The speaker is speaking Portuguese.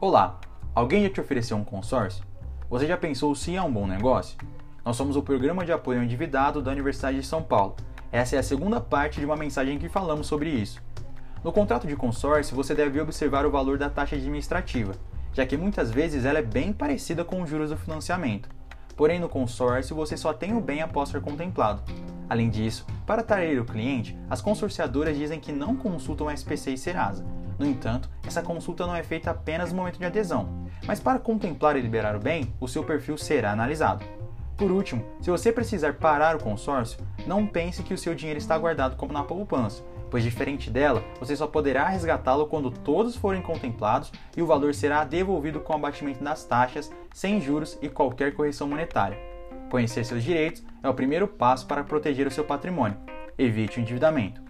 Olá, alguém já te ofereceu um consórcio? Você já pensou se é um bom negócio? Nós somos o Programa de Apoio ao Endividado da Universidade de São Paulo. Essa é a segunda parte de uma mensagem que falamos sobre isso. No contrato de consórcio, você deve observar o valor da taxa administrativa, já que muitas vezes ela é bem parecida com os juros do financiamento. Porém, no consórcio, você só tem o bem após ser contemplado. Além disso, para atrair o cliente, as consorciadoras dizem que não consultam a SPC e Serasa, no entanto, essa consulta não é feita apenas no momento de adesão, mas para contemplar e liberar o bem, o seu perfil será analisado. Por último, se você precisar parar o consórcio, não pense que o seu dinheiro está guardado como na poupança, pois diferente dela, você só poderá resgatá-lo quando todos forem contemplados e o valor será devolvido com abatimento das taxas, sem juros e qualquer correção monetária. Conhecer seus direitos é o primeiro passo para proteger o seu patrimônio. Evite o endividamento.